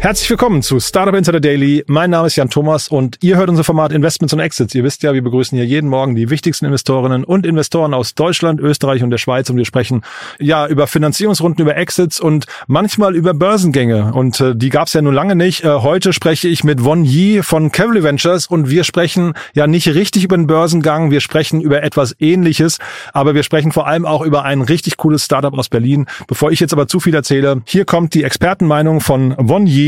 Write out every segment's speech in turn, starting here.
Herzlich willkommen zu Startup Insider Daily. Mein Name ist Jan Thomas und ihr hört unser Format Investments und Exits. Ihr wisst ja, wir begrüßen hier jeden Morgen die wichtigsten Investorinnen und Investoren aus Deutschland, Österreich und der Schweiz und wir sprechen ja über Finanzierungsrunden, über Exits und manchmal über Börsengänge. Und äh, die gab es ja nun lange nicht. Äh, heute spreche ich mit Won Yi von Cavalry Ventures und wir sprechen ja nicht richtig über den Börsengang, wir sprechen über etwas ähnliches, aber wir sprechen vor allem auch über ein richtig cooles Startup aus Berlin. Bevor ich jetzt aber zu viel erzähle, hier kommt die Expertenmeinung von Won Yi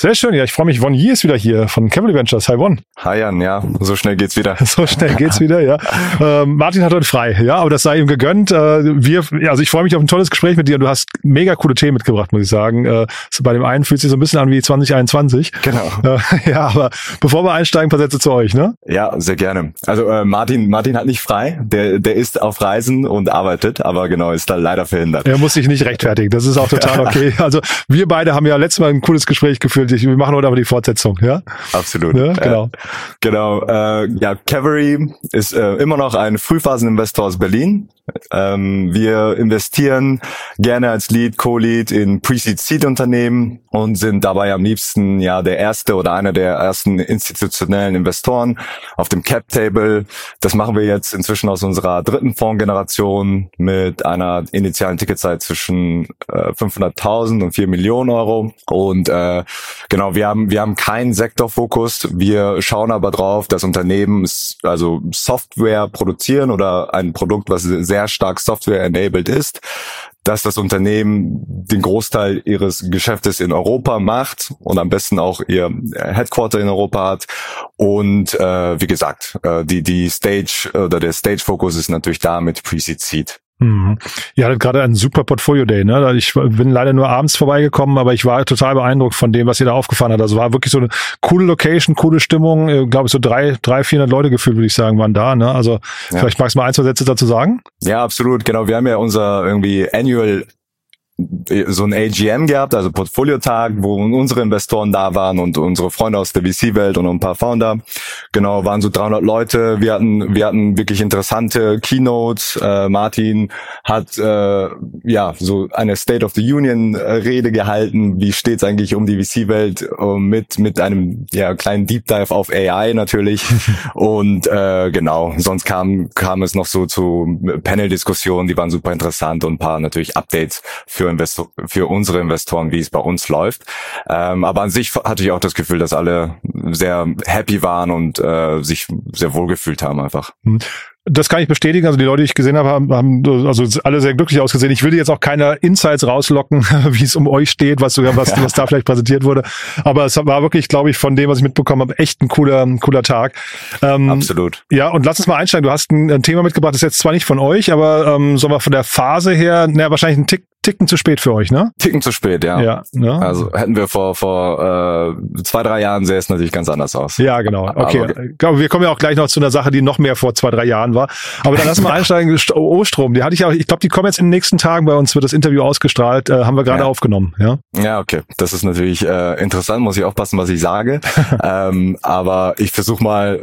Sehr schön, ja, ich freue mich. Von Yi ist wieder hier von Cavalry Ventures. Hi Won. Hi Jan, ja, so schnell geht's wieder. So schnell geht's wieder, ja. Ähm, Martin hat heute frei, ja, aber das sei ihm gegönnt. Äh, wir, also ich freue mich auf ein tolles Gespräch mit dir. Du hast mega coole Themen mitgebracht, muss ich sagen. Äh, bei dem einen fühlt sich so ein bisschen an wie 2021. Genau. Äh, ja, aber bevor wir einsteigen, ein paar Sätze zu euch, ne? Ja, sehr gerne. Also äh, Martin, Martin hat nicht frei. Der, der ist auf Reisen und arbeitet, aber genau ist da leider verhindert. Er muss sich nicht rechtfertigen. Das ist auch total okay. Also wir beide haben ja letztes Mal ein cooles Gespräch geführt. Wir machen heute aber die Fortsetzung, ja? Absolut. Ja, genau. Äh, genau. Äh, ja, Cavalry ist äh, immer noch ein Frühphaseninvestor aus Berlin. Ähm, wir investieren gerne als Lead, Co-Lead in Pre-Seed-Seed-Unternehmen und sind dabei am liebsten ja der erste oder einer der ersten institutionellen Investoren auf dem Cap-Table. Das machen wir jetzt inzwischen aus unserer dritten Fondsgeneration mit einer initialen Ticketzeit zwischen äh, 500.000 und 4 Millionen Euro. Und äh, genau, wir haben wir haben keinen Sektorfokus. Wir schauen aber drauf, dass Unternehmen also Software produzieren oder ein Produkt, was sehr stark Software-enabled ist, dass das Unternehmen den Großteil ihres Geschäftes in Europa macht und am besten auch ihr Headquarter in Europa hat. Und äh, wie gesagt, äh, die, die Stage oder der Stage-Fokus ist natürlich da mit Pre-Seed Seed. Mhm. Ihr hattet gerade einen super Portfolio Day, ne? Ich bin leider nur abends vorbeigekommen, aber ich war total beeindruckt von dem, was ihr da aufgefahren habt. Also war wirklich so eine coole Location, coole Stimmung. Ich glaube, so drei, drei, vierhundert Leute gefühlt, würde ich sagen, waren da, ne? Also ja. vielleicht magst du mal ein, zwei Sätze dazu sagen? Ja, absolut. Genau. Wir haben ja unser irgendwie Annual so ein AGM gehabt, also Portfoliotag, wo unsere Investoren da waren und unsere Freunde aus der VC-Welt und ein paar Founder. Genau, waren so 300 Leute. Wir hatten, wir hatten wirklich interessante Keynotes. Äh, Martin hat äh, ja so eine State of the Union äh, Rede gehalten. Wie steht's eigentlich um die VC-Welt äh, mit mit einem ja kleinen Deep Dive auf AI natürlich. und äh, genau, sonst kam kam es noch so zu Panel-Diskussionen, die waren super interessant und ein paar natürlich Updates für für, Investor für unsere Investoren, wie es bei uns läuft. Ähm, aber an sich hatte ich auch das Gefühl, dass alle sehr happy waren und äh, sich sehr wohl gefühlt haben einfach. Hm. Das kann ich bestätigen. Also die Leute, die ich gesehen habe, haben, haben also alle sehr glücklich ausgesehen. Ich will jetzt auch keine Insights rauslocken, wie es um euch steht, was sogar was, was da vielleicht präsentiert wurde. Aber es war wirklich, glaube ich, von dem, was ich mitbekommen habe, echt ein cooler, ein cooler Tag. Ähm, Absolut. Ja, und lass uns mal einsteigen. Du hast ein, ein Thema mitgebracht, das ist jetzt zwar nicht von euch, aber ähm, sollen wir von der Phase her, naja, wahrscheinlich ein Tick Ticken zu spät für euch, ne? Ticken zu spät, ja. Ja. Ne? Also hätten wir vor vor äh, zwei drei Jahren sähe es natürlich ganz anders aus. Ja, genau. Okay. Aber wir kommen ja auch gleich noch zu einer Sache, die noch mehr vor zwei drei Jahren war. Aber dann lass mal einsteigen. O-Strom, die hatte ich auch. Ich glaube, die kommen jetzt in den nächsten Tagen bei uns. Wird das Interview ausgestrahlt? Äh, haben wir gerade ja. aufgenommen. Ja. Ja, okay. Das ist natürlich äh, interessant. Muss ich aufpassen, was ich sage. ähm, aber ich versuche mal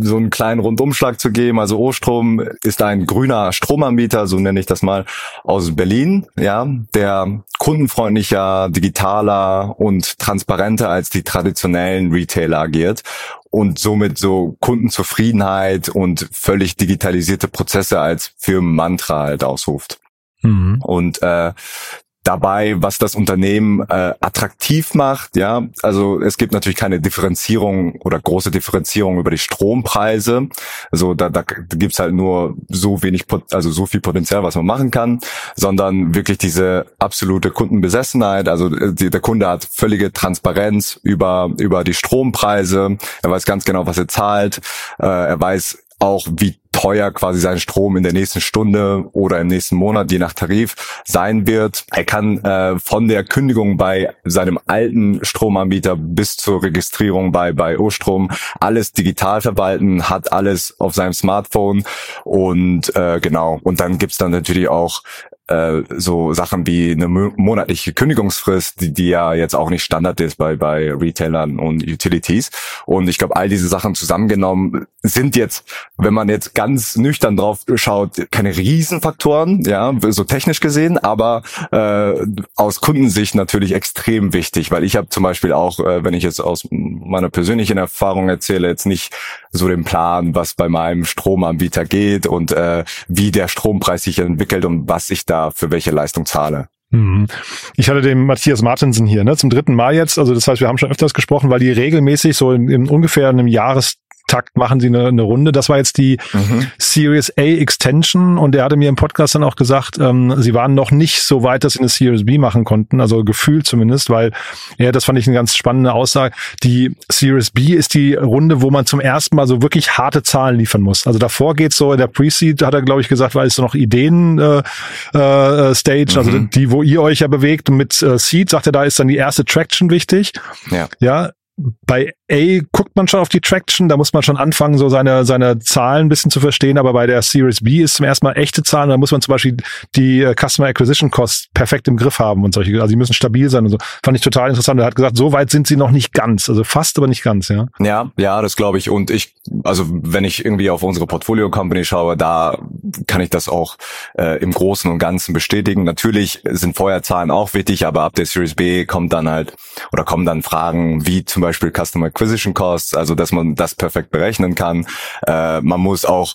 so einen kleinen Rundumschlag zu geben. Also O-Strom ist ein grüner Stromanbieter, so nenne ich das mal, aus Berlin ja, der kundenfreundlicher, digitaler und transparenter als die traditionellen Retailer agiert und somit so Kundenzufriedenheit und völlig digitalisierte Prozesse als Firmenmantra halt ausruft. Mhm. Und äh, dabei, was das Unternehmen äh, attraktiv macht. Ja, also es gibt natürlich keine Differenzierung oder große Differenzierung über die Strompreise. Also da, da gibt's halt nur so wenig, also so viel Potenzial, was man machen kann, sondern wirklich diese absolute Kundenbesessenheit. Also äh, die, der Kunde hat völlige Transparenz über über die Strompreise. Er weiß ganz genau, was er zahlt. Äh, er weiß auch, wie teuer quasi sein Strom in der nächsten Stunde oder im nächsten Monat, je nach Tarif, sein wird. Er kann äh, von der Kündigung bei seinem alten Stromanbieter bis zur Registrierung bei, bei O-Strom alles digital verwalten, hat alles auf seinem Smartphone und äh, genau. Und dann gibt's dann natürlich auch äh, so Sachen wie eine monatliche Kündigungsfrist, die, die ja jetzt auch nicht Standard ist bei, bei Retailern und Utilities. Und ich glaube, all diese Sachen zusammengenommen sind jetzt, wenn man jetzt ganz nüchtern drauf schaut, keine Riesenfaktoren, ja, so technisch gesehen, aber äh, aus Kundensicht natürlich extrem wichtig, weil ich habe zum Beispiel auch, äh, wenn ich jetzt aus meiner persönlichen Erfahrung erzähle, jetzt nicht so den Plan, was bei meinem Stromanbieter geht und äh, wie der Strompreis sich entwickelt und was ich da für welche Leistung zahle. Mhm. Ich hatte den Matthias Martensen hier, ne, zum dritten Mal jetzt. Also das heißt, wir haben schon öfters gesprochen, weil die regelmäßig so in, in ungefähr einem Jahres Takt machen sie eine, eine Runde. Das war jetzt die mhm. Series A Extension und er hatte mir im Podcast dann auch gesagt, ähm, sie waren noch nicht so weit, dass sie eine Series B machen konnten, also gefühlt zumindest, weil ja, das fand ich eine ganz spannende Aussage. Die Series B ist die Runde, wo man zum ersten Mal so wirklich harte Zahlen liefern muss. Also davor geht's so in der Pre-Seed, hat er glaube ich gesagt, weil es so noch Ideen äh, äh, Stage, also mhm. also die, wo ihr euch ja bewegt mit äh, Seed sagt er, da ist dann die erste Traction wichtig. Ja. Ja, bei A guckt man schon auf die Traction, da muss man schon anfangen, so seine, seine Zahlen ein bisschen zu verstehen, aber bei der Series B ist zum ersten Mal echte Zahlen, da muss man zum Beispiel die äh, Customer Acquisition Costs perfekt im Griff haben und solche, also die müssen stabil sein und so. Fand ich total interessant. Er hat gesagt, so weit sind sie noch nicht ganz, also fast, aber nicht ganz, ja. Ja, ja, das glaube ich. Und ich, also wenn ich irgendwie auf unsere Portfolio Company schaue, da kann ich das auch äh, im Großen und Ganzen bestätigen. Natürlich sind Vorherzahlen auch wichtig, aber ab der Series B kommt dann halt oder kommen dann Fragen wie zum Beispiel Customer Acquisition Costs, also dass man das perfekt berechnen kann. Äh, man muss auch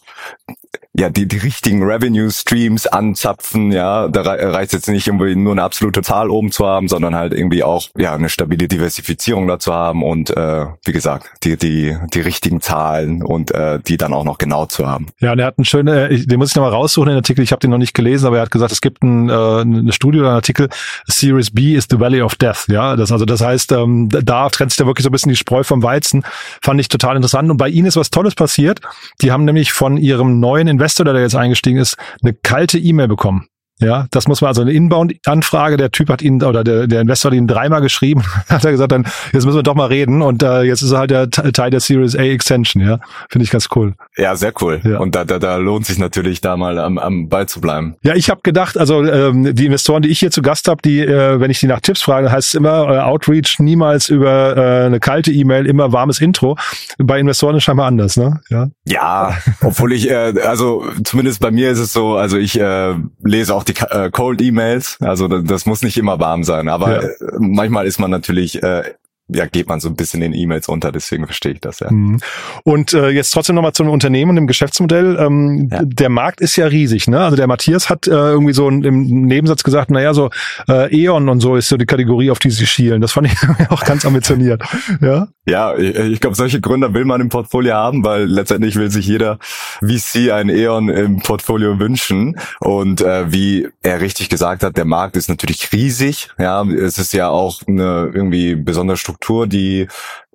ja, die, die richtigen Revenue Streams anzapfen, ja, da reicht jetzt nicht irgendwie nur eine absolute Zahl oben zu haben, sondern halt irgendwie auch, ja, eine stabile Diversifizierung dazu haben und, äh, wie gesagt, die, die, die richtigen Zahlen und, äh, die dann auch noch genau zu haben. Ja, und er hat einen schönen, äh, den muss ich nochmal raussuchen, den Artikel, ich habe den noch nicht gelesen, aber er hat gesagt, es gibt ein, äh, eine Studie oder einen Artikel, Series B is the Valley of Death, ja, das, also das heißt, ähm, da trennt sich da wirklich so ein bisschen die Spreu vom Weizen, fand ich total interessant. Und bei ihnen ist was Tolles passiert, die haben nämlich von ihrem neuen Investor, der jetzt eingestiegen ist, eine kalte E-Mail bekommen. Ja, das muss man also eine Inbound-Anfrage. Der Typ hat ihn oder der, der Investor hat ihn dreimal geschrieben. hat er gesagt, dann jetzt müssen wir doch mal reden. Und äh, jetzt ist er halt der Teil der Series A Extension. Ja, finde ich ganz cool. Ja, sehr cool. Ja. Und da, da, da lohnt sich natürlich da mal am, am Ball zu bleiben. Ja, ich habe gedacht, also ähm, die Investoren, die ich hier zu Gast habe, die, äh, wenn ich die nach Tipps frage, heißt es immer äh, Outreach, niemals über äh, eine kalte E-Mail, immer warmes Intro. Bei Investoren ist scheinbar anders, ne? Ja. Ja, obwohl ich, äh, also zumindest bei mir ist es so, also ich äh, lese auch die die äh, Cold E-Mails. Also das, muss nicht immer warm sein, aber ja. Äh, manchmal ist man natürlich äh, ja, geht man so ein bisschen in E-Mails unter, deswegen verstehe ich das ja. Mhm. Und äh, jetzt trotzdem nochmal zum Unternehmen und dem Geschäftsmodell. Ähm, ja. Der Markt ist ja riesig, ne? Also der Matthias hat äh, irgendwie so im Nebensatz gesagt, naja, so äh, E.ON und so ist so die Kategorie, auf die sie schielen. Das fand ich auch ganz ambitioniert. Ja, ja ich, ich glaube, solche Gründer will man im Portfolio haben, weil letztendlich will sich jeder VC ein E.ON im Portfolio wünschen. Und äh, wie er richtig gesagt hat, der Markt ist natürlich riesig. Ja, es ist ja auch eine irgendwie besondere Struktur, die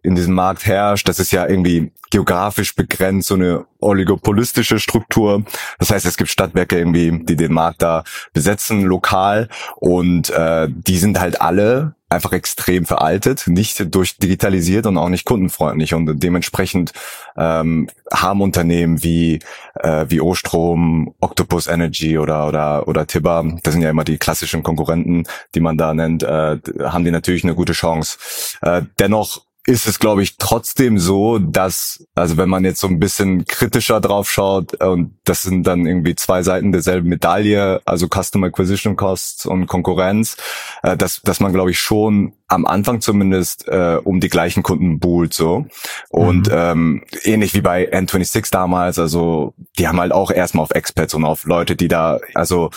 in diesem Markt herrscht. Das ist ja irgendwie geografisch begrenzt, so eine oligopolistische Struktur. Das heißt, es gibt Stadtwerke irgendwie, die den Markt da besetzen, lokal. Und äh, die sind halt alle einfach extrem veraltet, nicht durchdigitalisiert und auch nicht kundenfreundlich. Und dementsprechend ähm, haben Unternehmen wie äh, wie Ostrom, Octopus Energy oder oder oder Tibber, das sind ja immer die klassischen Konkurrenten, die man da nennt, äh, haben die natürlich eine gute Chance. Äh, dennoch ist es, glaube ich, trotzdem so, dass, also wenn man jetzt so ein bisschen kritischer drauf schaut, und das sind dann irgendwie zwei Seiten derselben Medaille, also Customer Acquisition Costs und Konkurrenz, äh, dass, dass man, glaube ich, schon am Anfang zumindest äh, um die gleichen Kunden buhlt so. Und mhm. ähm, ähnlich wie bei N26 damals, also die haben halt auch erstmal auf Expats und auf Leute, die da, also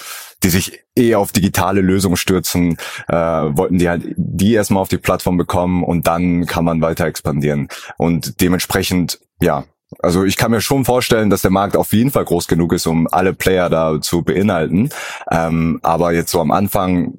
die sich eh auf digitale Lösungen stürzen, äh, wollten die halt die erstmal auf die Plattform bekommen und dann kann man weiter expandieren. Und dementsprechend, ja, also ich kann mir schon vorstellen, dass der Markt auf jeden Fall groß genug ist, um alle Player da zu beinhalten. Ähm, aber jetzt so am Anfang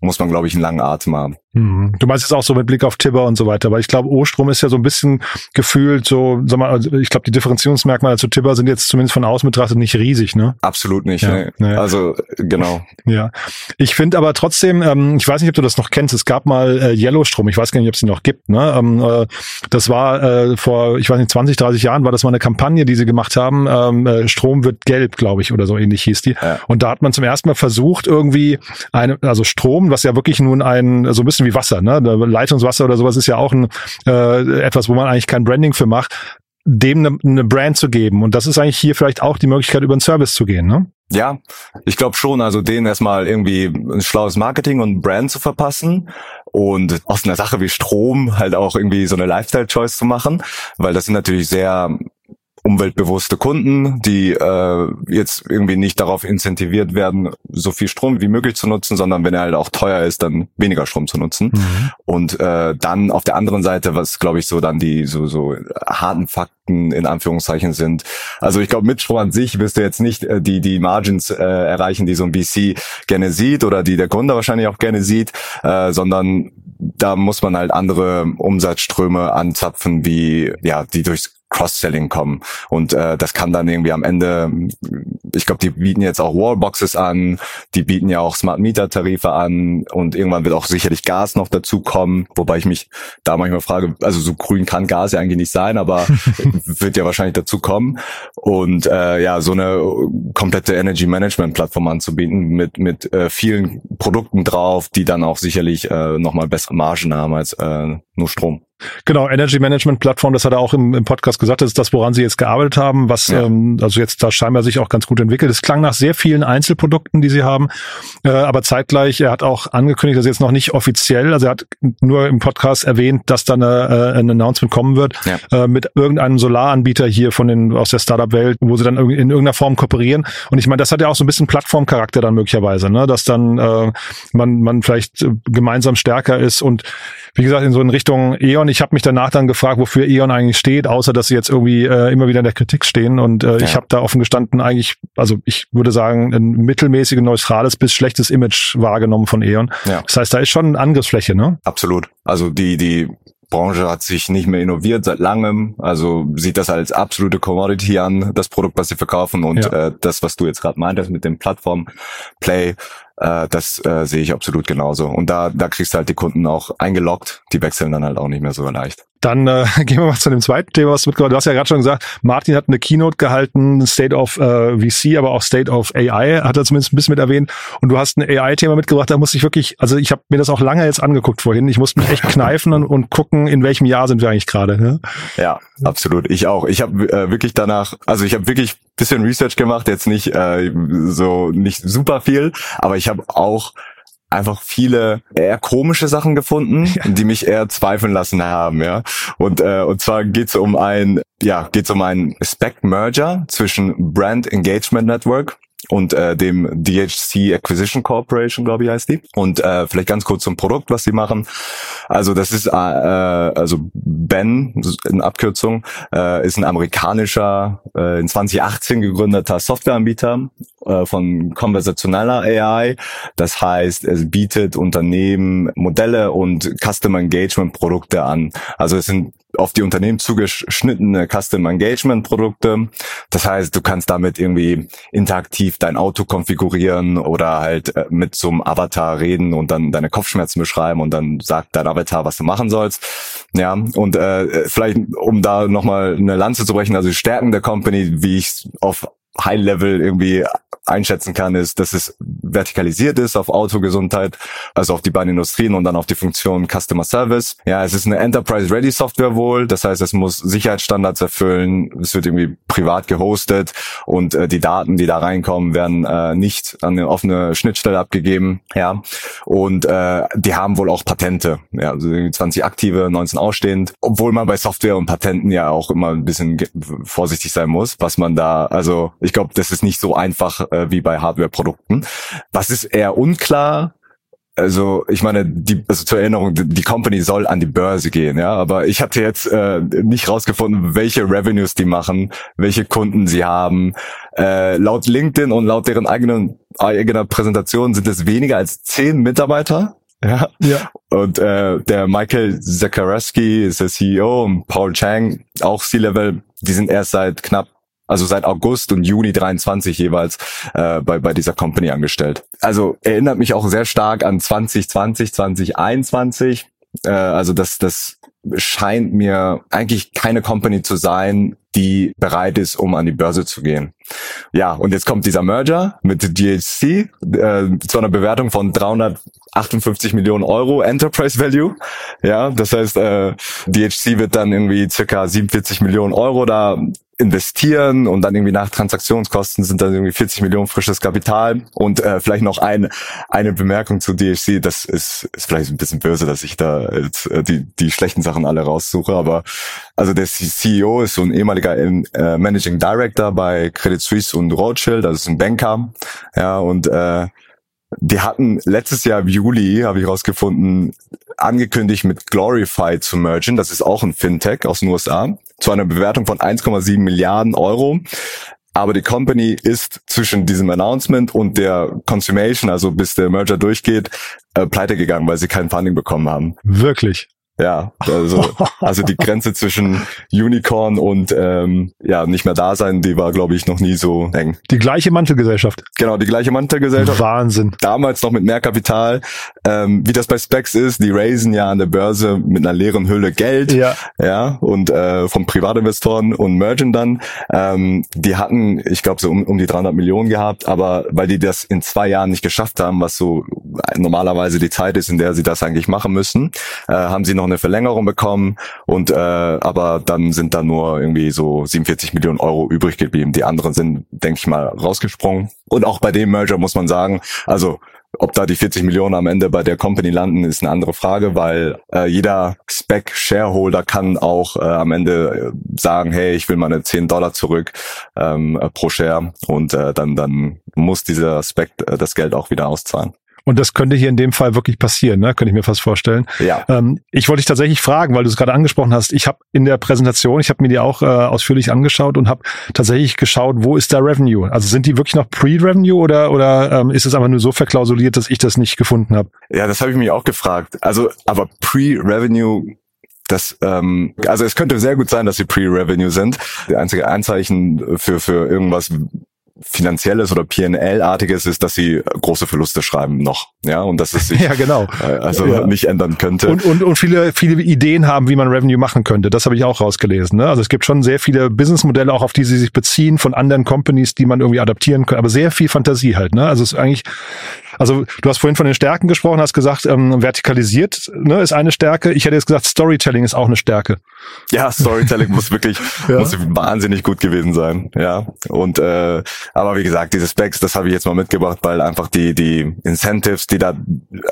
muss man, glaube ich, einen langen Atem haben. Mhm. Du meinst jetzt auch so mit Blick auf Tibber und so weiter, weil ich glaube, Ostrom ist ja so ein bisschen gefühlt so, sag mal, also ich glaube, die Differenzierungsmerkmale zu Tibber sind jetzt zumindest von außen betrachtet nicht riesig, ne? Absolut nicht, ja, ne. Also genau. Ja. Ich finde aber trotzdem, ähm, ich weiß nicht, ob du das noch kennst, es gab mal äh, Yellowstrom, ich weiß gar nicht, ob es die noch gibt, ne? Ähm, äh, das war äh, vor, ich weiß nicht, 20, 30 Jahren war das mal eine Kampagne, die sie gemacht haben, ähm, äh, Strom wird gelb, glaube ich, oder so ähnlich hieß die. Ja. Und da hat man zum ersten Mal versucht, irgendwie eine, also Strom, was ja wirklich nun ein, so ein bisschen wie Wasser, ne? Leitungswasser oder sowas ist ja auch ein, äh, etwas, wo man eigentlich kein Branding für macht, dem eine, eine Brand zu geben. Und das ist eigentlich hier vielleicht auch die Möglichkeit, über einen Service zu gehen, ne? Ja, ich glaube schon, also denen erstmal irgendwie ein schlaues Marketing und Brand zu verpassen und aus einer Sache wie Strom halt auch irgendwie so eine Lifestyle-Choice zu machen, weil das sind natürlich sehr umweltbewusste Kunden, die äh, jetzt irgendwie nicht darauf incentiviert werden, so viel Strom wie möglich zu nutzen, sondern wenn er halt auch teuer ist, dann weniger Strom zu nutzen. Mhm. Und äh, dann auf der anderen Seite, was glaube ich so dann die so so harten Fakten in Anführungszeichen sind. Also ich glaube, mit Strom an sich wirst du jetzt nicht äh, die die Margins äh, erreichen, die so ein VC gerne sieht oder die der Kunde wahrscheinlich auch gerne sieht, äh, sondern da muss man halt andere Umsatzströme anzapfen, wie ja, die durchs Cross-Selling kommen. Und äh, das kann dann irgendwie am Ende, ich glaube, die bieten jetzt auch Wallboxes an, die bieten ja auch Smart Meter Tarife an und irgendwann wird auch sicherlich Gas noch dazu kommen, wobei ich mich da manchmal frage, also so grün kann Gas ja eigentlich nicht sein, aber wird ja wahrscheinlich dazu kommen. Und äh, ja, so eine komplette Energy Management Plattform anzubieten mit mit äh, vielen Produkten drauf, die dann auch sicherlich äh, nochmal bessere Margen haben als äh, nur Strom. Genau, Energy Management Plattform, das hat er auch im, im Podcast gesagt, das ist das, woran sie jetzt gearbeitet haben, was ja. ähm, also jetzt da scheinbar sich auch ganz gut entwickelt. Es klang nach sehr vielen Einzelprodukten, die sie haben, äh, aber zeitgleich, er hat auch angekündigt, dass jetzt noch nicht offiziell, also er hat nur im Podcast erwähnt, dass da eine, äh, ein Announcement kommen wird ja. äh, mit irgendeinem Solaranbieter hier von den aus der Startup-Welt, wo sie dann in irgendeiner Form kooperieren. Und ich meine, das hat ja auch so ein bisschen Plattformcharakter dann möglicherweise, ne? dass dann äh, man man vielleicht gemeinsam stärker ist und wie gesagt in so in Richtung E.ON. Ich habe mich danach dann gefragt, wofür E.ON eigentlich steht, außer dass sie jetzt irgendwie äh, immer wieder in der Kritik stehen. Und äh, ja. ich habe da offen gestanden eigentlich, also ich würde sagen, ein mittelmäßiges, neutrales bis schlechtes Image wahrgenommen von E.ON. Ja. Das heißt, da ist schon eine Angriffsfläche, ne? Absolut. Also die, die Branche hat sich nicht mehr innoviert seit langem. Also sieht das als absolute Commodity an, das Produkt, was sie verkaufen. Und ja. äh, das, was du jetzt gerade meintest mit dem Plattform-Play, äh, das äh, sehe ich absolut genauso. Und da, da kriegst du halt die Kunden auch eingeloggt. Die wechseln dann halt auch nicht mehr so leicht. Dann äh, gehen wir mal zu dem zweiten Thema, was du mitgebracht hast. Du hast ja gerade schon gesagt, Martin hat eine Keynote gehalten, State of äh, VC, aber auch State of AI, hat er zumindest ein bisschen mit erwähnt. Und du hast ein AI-Thema mitgebracht, da musste ich wirklich, also ich habe mir das auch lange jetzt angeguckt vorhin. Ich musste mich echt kneifen und, und gucken, in welchem Jahr sind wir eigentlich gerade. Ne? Ja, absolut. Ich auch. Ich habe äh, wirklich danach, also ich habe wirklich bisschen Research gemacht, jetzt nicht äh, so nicht super viel, aber ich habe auch einfach viele eher komische Sachen gefunden, ja. die mich eher zweifeln lassen haben, ja. Und äh, und zwar geht's um ein ja geht's um ein Spec Merger zwischen Brand Engagement Network und äh, dem DHC Acquisition Corporation, glaube ich, heißt die. Und äh, vielleicht ganz kurz zum Produkt, was sie machen. Also das ist äh, also Ben in Abkürzung äh, ist ein amerikanischer äh, in 2018 gegründeter Softwareanbieter äh, von konversationeller AI. Das heißt, es bietet Unternehmen Modelle und Customer Engagement Produkte an. Also es sind auf die Unternehmen zugeschnittene Custom Engagement Produkte. Das heißt, du kannst damit irgendwie interaktiv dein Auto konfigurieren oder halt äh, mit so einem Avatar reden und dann deine Kopfschmerzen beschreiben und dann sagt dein Avatar, was du machen sollst. Ja, und äh, vielleicht, um da nochmal eine Lanze zu brechen, also die Stärken der Company, wie ich auf High Level irgendwie einschätzen kann, ist, dass es vertikalisiert ist auf Autogesundheit, also auf die beiden Industrien und dann auf die Funktion Customer Service. Ja, es ist eine Enterprise-Ready Software wohl, das heißt, es muss Sicherheitsstandards erfüllen, es wird irgendwie privat gehostet und äh, die Daten, die da reinkommen, werden äh, nicht an eine offene Schnittstelle abgegeben. Ja, und äh, die haben wohl auch Patente, ja, also 20 aktive, 19 ausstehend, obwohl man bei Software und Patenten ja auch immer ein bisschen vorsichtig sein muss, was man da, also ich glaube, das ist nicht so einfach äh, wie bei Hardware-Produkten. Was ist eher unklar? Also ich meine, die, also zur Erinnerung, die Company soll an die Börse gehen, ja, aber ich hatte jetzt äh, nicht rausgefunden, welche Revenues die machen, welche Kunden sie haben. Äh, laut LinkedIn und laut deren eigenen eigener Präsentation sind es weniger als zehn Mitarbeiter. Ja. ja. Und äh, der Michael Zakaraski ist der CEO und Paul Chang, auch C-Level, die sind erst seit knapp also seit August und Juni 23 jeweils äh, bei, bei dieser Company angestellt. Also erinnert mich auch sehr stark an 2020, 2021. Äh, also das, das scheint mir eigentlich keine Company zu sein, die bereit ist, um an die Börse zu gehen. Ja, und jetzt kommt dieser Merger mit DHC äh, zu einer Bewertung von 358 Millionen Euro Enterprise Value. Ja, das heißt, äh, DHC wird dann irgendwie circa 47 Millionen Euro da investieren und dann irgendwie nach Transaktionskosten sind dann irgendwie 40 Millionen frisches Kapital. Und äh, vielleicht noch ein, eine Bemerkung zu DHC, das ist, ist vielleicht ein bisschen böse, dass ich da jetzt, äh, die, die schlechten Sachen alle raussuche, aber also der CEO ist so ein ehemaliger äh, Managing Director bei Credit Suisse und Rothschild, das ist ein Banker, ja und äh, die hatten letztes Jahr im Juli, habe ich rausgefunden, angekündigt mit Glorify zu mergen. Das ist auch ein Fintech aus den USA. Zu einer Bewertung von 1,7 Milliarden Euro. Aber die Company ist zwischen diesem Announcement und der Consummation, also bis der Merger durchgeht, äh, pleite gegangen, weil sie kein Funding bekommen haben. Wirklich? Ja, also, also die Grenze zwischen Unicorn und ähm, ja nicht mehr da sein, die war, glaube ich, noch nie so eng. Die gleiche Mantelgesellschaft. Genau, die gleiche Mantelgesellschaft. Wahnsinn. Damals noch mit mehr Kapital. Ähm, wie das bei Specs ist, die raisen ja an der Börse mit einer leeren Hülle Geld. Ja. Ja, und äh, von Privatinvestoren und mergen dann. Ähm, die hatten, ich glaube, so um, um die 300 Millionen gehabt, aber weil die das in zwei Jahren nicht geschafft haben, was so normalerweise die Zeit ist, in der sie das eigentlich machen müssen, äh, haben sie noch noch eine Verlängerung bekommen und äh, aber dann sind da nur irgendwie so 47 Millionen Euro übrig geblieben. Die anderen sind, denke ich mal, rausgesprungen. Und auch bei dem Merger muss man sagen, also ob da die 40 Millionen am Ende bei der Company landen, ist eine andere Frage, weil äh, jeder Spec-Shareholder kann auch äh, am Ende äh, sagen, hey, ich will meine 10 Dollar zurück ähm, pro Share und äh, dann, dann muss dieser Spec äh, das Geld auch wieder auszahlen. Und das könnte hier in dem Fall wirklich passieren, ne? könnte ich mir fast vorstellen. Ja. Ähm, ich wollte dich tatsächlich fragen, weil du es gerade angesprochen hast. Ich habe in der Präsentation, ich habe mir die auch äh, ausführlich angeschaut und habe tatsächlich geschaut, wo ist da Revenue? Also sind die wirklich noch Pre-Revenue oder oder ähm, ist es einfach nur so verklausuliert, dass ich das nicht gefunden habe? Ja, das habe ich mich auch gefragt. Also, aber Pre-Revenue das, ähm, also es könnte sehr gut sein, dass sie Pre-Revenue sind. Die einzige Anzeichen für, für irgendwas finanzielles oder PNL-artiges ist, dass sie große Verluste schreiben noch, ja, und dass es sich ja, genau. äh, also ja. nicht ändern könnte. Und, und, und viele, viele Ideen haben, wie man Revenue machen könnte. Das habe ich auch rausgelesen. Ne? Also es gibt schon sehr viele Businessmodelle, auch auf die sie sich beziehen, von anderen Companies, die man irgendwie adaptieren kann, aber sehr viel Fantasie halt. Ne? Also es ist eigentlich also du hast vorhin von den Stärken gesprochen, hast gesagt, ähm, vertikalisiert ne, ist eine Stärke. Ich hätte jetzt gesagt, Storytelling ist auch eine Stärke. Ja, Storytelling muss wirklich ja. muss wahnsinnig gut gewesen sein. Ja. Und äh, aber wie gesagt, diese Specs, das habe ich jetzt mal mitgebracht, weil einfach die die Incentives, die da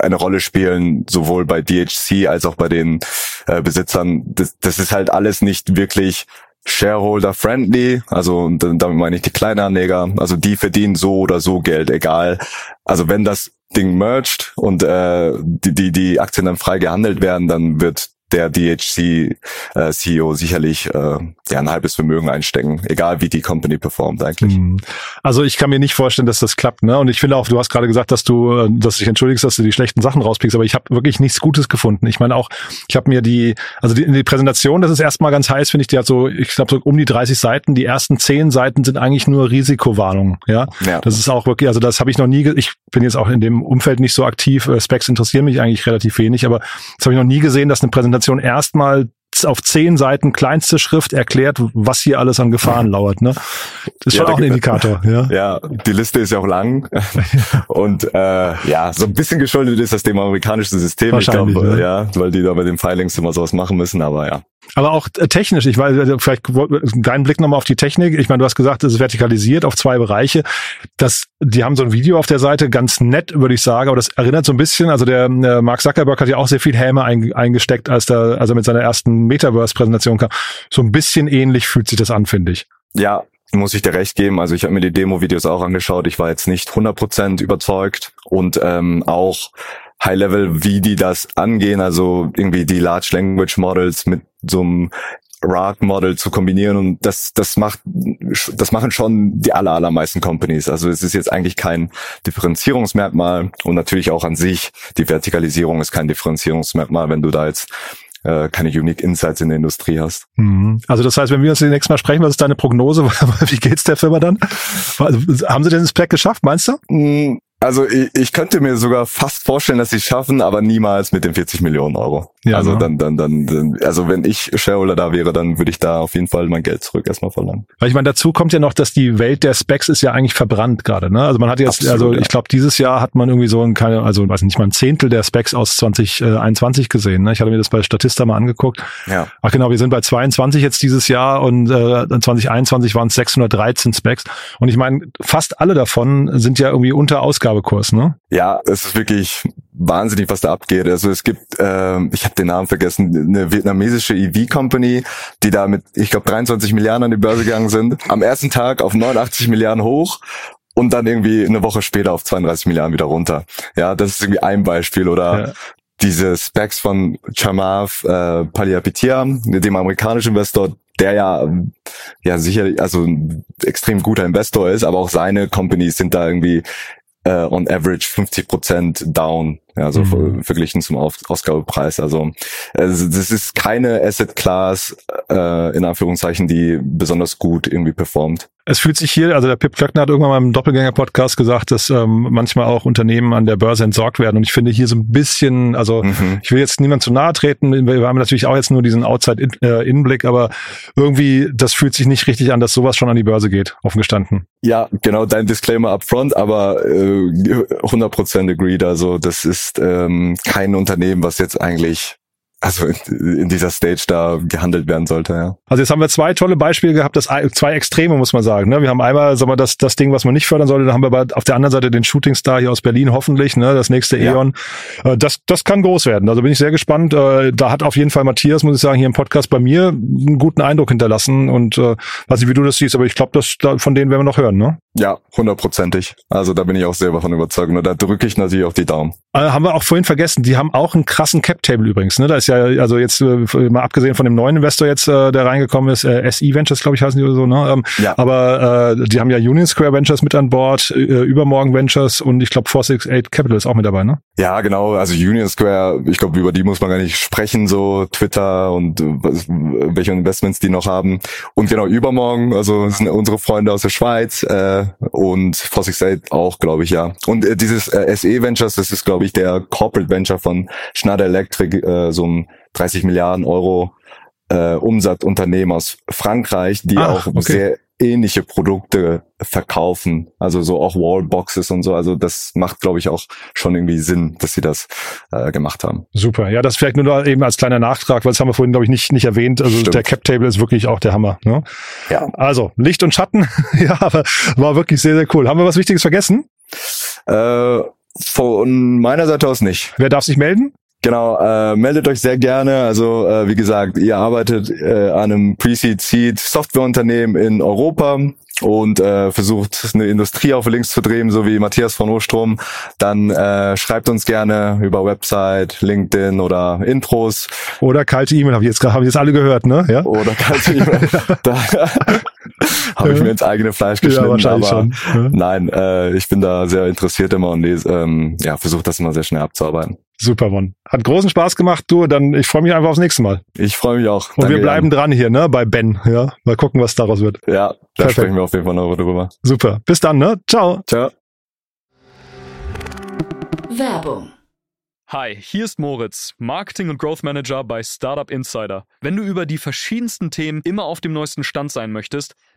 eine Rolle spielen, sowohl bei DHC als auch bei den äh, Besitzern, das, das ist halt alles nicht wirklich Shareholder friendly, also damit meine ich die Kleinanleger, also die verdienen so oder so Geld, egal. Also wenn das Ding merged und äh, die, die, die Aktien dann frei gehandelt werden, dann wird der DHC-CEO äh, sicherlich äh, ja, ein halbes Vermögen einstecken, egal wie die Company performt eigentlich. Mhm. Also ich kann mir nicht vorstellen, dass das klappt. Ne? Und ich finde auch, du hast gerade gesagt, dass du, äh, dass du dich entschuldigst, dass du die schlechten Sachen rauspickst, aber ich habe wirklich nichts Gutes gefunden. Ich meine auch, ich habe mir die, also die, die Präsentation, das ist erstmal ganz heiß, finde ich, die hat so, ich glaube so um die 30 Seiten. Die ersten 10 Seiten sind eigentlich nur Risikowarnungen. Ja? ja. Das ist auch wirklich, also das habe ich noch nie, ich bin jetzt auch in dem Umfeld nicht so aktiv. Äh, Specs interessieren mich eigentlich relativ wenig, aber das habe ich noch nie gesehen, dass eine Präsentation erstmal auf zehn Seiten kleinste Schrift erklärt, was hier alles an Gefahren lauert. Ne? Das ist schon Ja, auch ein Indikator. Ja. Ja, die Liste ist ja auch lang und äh, ja, so ein bisschen geschuldet ist das dem amerikanischen System. Ich glaube, ne? ja, weil die da bei den Filings immer sowas machen müssen, aber ja. Aber auch äh, technisch, ich weiß, also vielleicht dein Blick nochmal auf die Technik. Ich meine, du hast gesagt, es ist vertikalisiert auf zwei Bereiche. Das, die haben so ein Video auf der Seite, ganz nett, würde ich sagen, aber das erinnert so ein bisschen, also der äh, Mark Zuckerberg hat ja auch sehr viel Häme ein, eingesteckt, als er, als er mit seiner ersten Metaverse-Präsentation kam. So ein bisschen ähnlich fühlt sich das an, finde ich. Ja, muss ich dir recht geben. Also ich habe mir die Demo-Videos auch angeschaut. Ich war jetzt nicht 100% überzeugt und ähm, auch High Level, wie die das angehen, also irgendwie die Large Language Models mit so einem RAG Model zu kombinieren und das das macht das machen schon die aller, allermeisten Companies. Also es ist jetzt eigentlich kein Differenzierungsmerkmal und natürlich auch an sich die Vertikalisierung ist kein Differenzierungsmerkmal, wenn du da jetzt äh, keine Unique Insights in der Industrie hast. Mhm. Also das heißt, wenn wir uns das nächste Mal sprechen, was ist deine Prognose? Wie geht's der Firma dann? Also, haben sie denn das Pack geschafft, meinst du? Also ich, ich könnte mir sogar fast vorstellen, dass sie es schaffen, aber niemals mit den 40 Millionen Euro. Ja, also ne? dann, dann, dann, dann, also wenn ich Shareholder da wäre, dann würde ich da auf jeden Fall mein Geld zurück erstmal verlangen. Weil ich meine, dazu kommt ja noch, dass die Welt der Specs ist ja eigentlich verbrannt gerade. Ne? Also man hat jetzt, Absolut, also ja. ich glaube, dieses Jahr hat man irgendwie so ein keine, also weiß nicht mal ein Zehntel der Specs aus 2021 gesehen. Ne? Ich hatte mir das bei Statista mal angeguckt. Ja. Ach genau, wir sind bei 22 jetzt dieses Jahr und äh, 2021 waren es 613 Specs. Und ich meine, fast alle davon sind ja irgendwie unter Ausgabekurs. Ne? Ja, es ist wirklich wahnsinnig, was da abgeht. Also es gibt, ähm, ich habe den Namen vergessen, eine vietnamesische EV-Company, die da mit, ich glaube, 23 Milliarden an die Börse gegangen sind. Am ersten Tag auf 89 Milliarden hoch und dann irgendwie eine Woche später auf 32 Milliarden wieder runter. Ja, das ist irgendwie ein Beispiel. Oder Ja. diese Specs von Chamav äh, Palihapitiya, dem amerikanischen Investor, der ja, ja sicher, also ein extrem guter Investor ist, aber auch seine Companies sind da irgendwie äh, on average 50 Prozent down, ja, so Mhm. ver- verglichen zum Auf Ausgabepreis. Also äh, das ist keine Asset Class äh, in Anführungszeichen, die besonders gut irgendwie performt. Es fühlt sich hier, also der Pip Klöckner hat irgendwann mal im Doppelgänger-Podcast gesagt, dass ähm, manchmal auch Unternehmen an der Börse entsorgt werden. Und ich finde hier so ein bisschen, also Mhm. ich will jetzt niemand zu nahe treten, wir haben natürlich auch jetzt nur diesen Outside-Innenblick, aber irgendwie, das fühlt sich nicht richtig an, dass sowas schon an die Börse geht, offen gestanden. Ja, genau, dein Disclaimer upfront, aber äh, 100% agreed. Also das ist ähm, kein Unternehmen, was jetzt eigentlich also in, dieser Stage da gehandelt werden sollte. Ja. Also jetzt haben wir zwei tolle Beispiele gehabt, das zwei Extreme, muss man sagen. Ne? Wir haben einmal, sagen wir, das, das Ding, was man nicht fördern sollte, dann haben wir aber auf der anderen Seite den Shootingstar hier aus Berlin, hoffentlich, ne? das nächste Ja. E.ON. Äh, Das, das kann groß werden. Also bin ich sehr gespannt. Äh, Da hat auf jeden Fall Matthias, muss ich sagen, hier im Podcast bei mir einen guten Eindruck hinterlassen. Und äh, weiß nicht, wie du das siehst, aber ich glaube, das da, von denen werden wir noch hören. Ne? Ja, hundertprozentig. Also da bin ich auch selber von überzeugt. Und da drücke ich natürlich auch die Daumen. Äh, haben wir auch vorhin vergessen, die haben auch einen krassen Cap-Table übrigens. Ne? Da ist ja, also jetzt äh, mal abgesehen von dem neuen Investor jetzt, äh, der reingekommen ist, äh, SE Ventures, glaube ich, heißen die oder so, ne? Ähm, Ja. Aber äh, die haben ja Union Square Ventures mit an Bord, äh, Übermorgen Ventures und ich glaube 468 Capital ist auch mit dabei, ne? Ja, genau. Also Union Square, ich glaube, über die muss man gar nicht sprechen, so Twitter und äh, welche Investments die noch haben. Und genau, übermorgen, also sind unsere Freunde aus der Schweiz äh, und 468 auch, glaube ich, ja. Und äh, dieses äh, SE Ventures, das ist, glaube ich, der Corporate Venture von Schneider Electric, äh, so ein 30 Milliarden Euro äh, Umsatzunternehmen aus Frankreich, die Ach, auch okay. sehr ähnliche Produkte verkaufen, also so auch Wallboxes und so. Also das macht, glaube ich, auch schon irgendwie Sinn, dass sie das äh, gemacht haben. Super. Ja, das vielleicht nur da eben als kleiner Nachtrag, weil das haben wir vorhin, glaube ich, nicht, nicht erwähnt. Also Stimmt. der Cap-Table ist wirklich auch der Hammer. Ne? Ja. Also Licht und Schatten, ja, aber war wirklich sehr, sehr cool. Haben wir was Wichtiges vergessen? Äh, von meiner Seite aus nicht. Wer darf sich melden? Genau, äh, meldet euch sehr gerne. Also äh, wie gesagt, ihr arbeitet äh, an einem Pre-Seed Seed Softwareunternehmen in Europa und äh, versucht eine Industrie auf links zu drehen, so wie Matthias von Ostrom, dann äh, schreibt uns gerne über Website, LinkedIn oder Intros Oder kalte E-Mail, habe ich jetzt, gerade- haben ich jetzt alle gehört, ne? Ja. oder kalte E-Mail. da habe ich mir ins eigene Fleisch geschnitten. Ja, wahrscheinlich aber schon. Ja. Nein, äh, ich bin da sehr interessiert immer und lese, ähm, ja, versuche das immer sehr schnell abzuarbeiten. Super, Mon. Hat großen Spaß gemacht, du. Dann ich freue mich einfach aufs nächste Mal. Ich freue mich auch. Und Danke, wir bleiben Jan. dran hier, ne? Bei Ben. Ja. Mal gucken, was daraus wird. Ja, da Perfekt. sprechen wir auf jeden Fall noch drüber. Super. Bis dann, ne? Ciao. Ciao. Werbung. Hi, hier ist Moritz, Marketing und Growth Manager bei Startup Insider. Wenn du über die verschiedensten Themen immer auf dem neuesten Stand sein möchtest,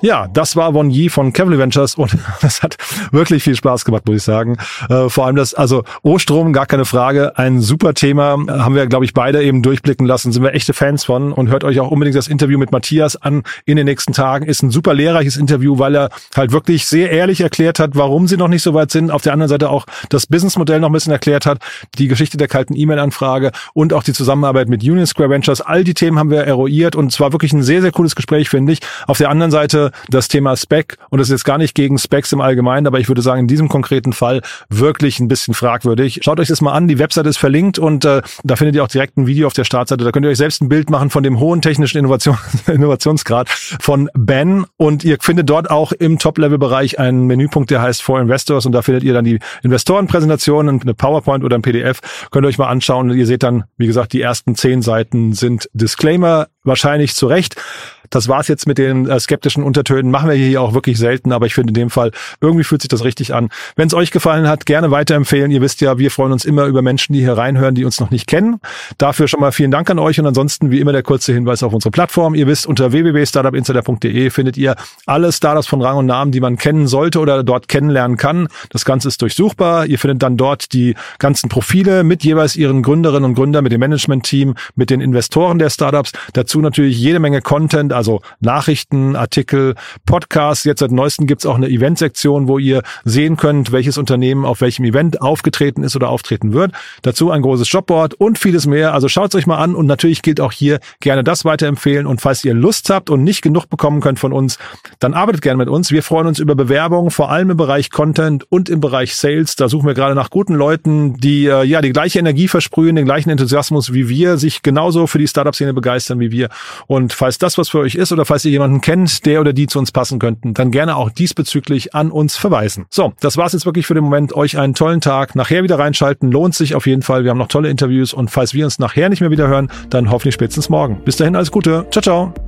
Ja, das war Von Yi von Cavalry Ventures und das hat wirklich viel Spaß gemacht, muss ich sagen. Äh, vor allem das, also Ostrom, gar keine Frage, ein super Thema, haben wir, glaube ich, beide eben durchblicken lassen, sind wir echte Fans von und hört euch auch unbedingt das Interview mit Matthias an in den nächsten Tagen. Ist ein super lehrreiches Interview, weil er halt wirklich sehr ehrlich erklärt hat, warum sie noch nicht so weit sind. Auf der anderen Seite auch das Businessmodell noch ein bisschen erklärt hat, die Geschichte der kalten E-Mail-Anfrage und auch die Zusammenarbeit mit Union Square Ventures. All die Themen haben wir eruiert und es war wirklich ein sehr, sehr cooles Gespräch, finde ich. Auf der anderen Seite das Thema Spec und das ist jetzt gar nicht gegen Specs im Allgemeinen, aber ich würde sagen, in diesem konkreten Fall wirklich ein bisschen fragwürdig. Schaut euch das mal an, die Webseite ist verlinkt und äh, da findet ihr auch direkt ein Video auf der Startseite. Da könnt ihr euch selbst ein Bild machen von dem hohen technischen Innovation, Innovationsgrad von Ben und ihr findet dort auch im Top-Level-Bereich einen Menüpunkt, der heißt For Investors und da findet ihr dann die Investorenpräsentation, eine PowerPoint oder ein PDF. Könnt ihr euch mal anschauen und ihr seht dann, wie gesagt, die ersten zehn Seiten sind Disclaimer, wahrscheinlich zu Recht. Das war's jetzt mit den äh, skeptischen Untertönen. Machen wir hier auch wirklich selten, aber ich finde in dem Fall, irgendwie fühlt sich das richtig an. Wenn es euch gefallen hat, gerne weiterempfehlen. Ihr wisst ja, wir freuen uns immer über Menschen, die hier reinhören, die uns noch nicht kennen. Dafür schon mal vielen Dank an euch und ansonsten wie immer der kurze Hinweis auf unsere Plattform. Ihr wisst, unter www.startupinsider.de findet ihr alle Startups von Rang und Namen, die man kennen sollte oder dort kennenlernen kann. Das Ganze ist durchsuchbar. Ihr findet dann dort die ganzen Profile mit jeweils ihren Gründerinnen und Gründern, mit dem Management-Team, mit den Investoren der Startups. Dazu natürlich jede Menge Content, also Nachrichten, Artikel, Podcasts. Jetzt seit neuestem gibt's auch eine Eventsektion, wo ihr sehen könnt, welches Unternehmen auf welchem Event aufgetreten ist oder auftreten wird. Dazu ein großes Jobboard und vieles mehr. Also schaut's euch mal an und natürlich gilt auch hier gerne das weiterempfehlen. Und falls ihr Lust habt und nicht genug bekommen könnt von uns, dann arbeitet gerne mit uns. Wir freuen uns über Bewerbungen, vor allem im Bereich Content und im Bereich Sales. Da suchen wir gerade nach guten Leuten, die äh, ja die gleiche Energie versprühen, den gleichen Enthusiasmus wie wir, sich genauso für die Startup-Szene begeistern wie wir. Und falls das was für euch ist oder falls ihr jemanden kennt, der oder die zu uns passen könnten, dann gerne auch diesbezüglich an uns verweisen. So, das war's jetzt wirklich für den Moment. Euch einen tollen Tag. Nachher wieder reinschalten. Lohnt sich auf jeden Fall. Wir haben noch tolle Interviews und falls wir uns nachher nicht mehr wieder hören, dann hoffentlich spätestens morgen. Bis dahin alles Gute. Ciao, ciao.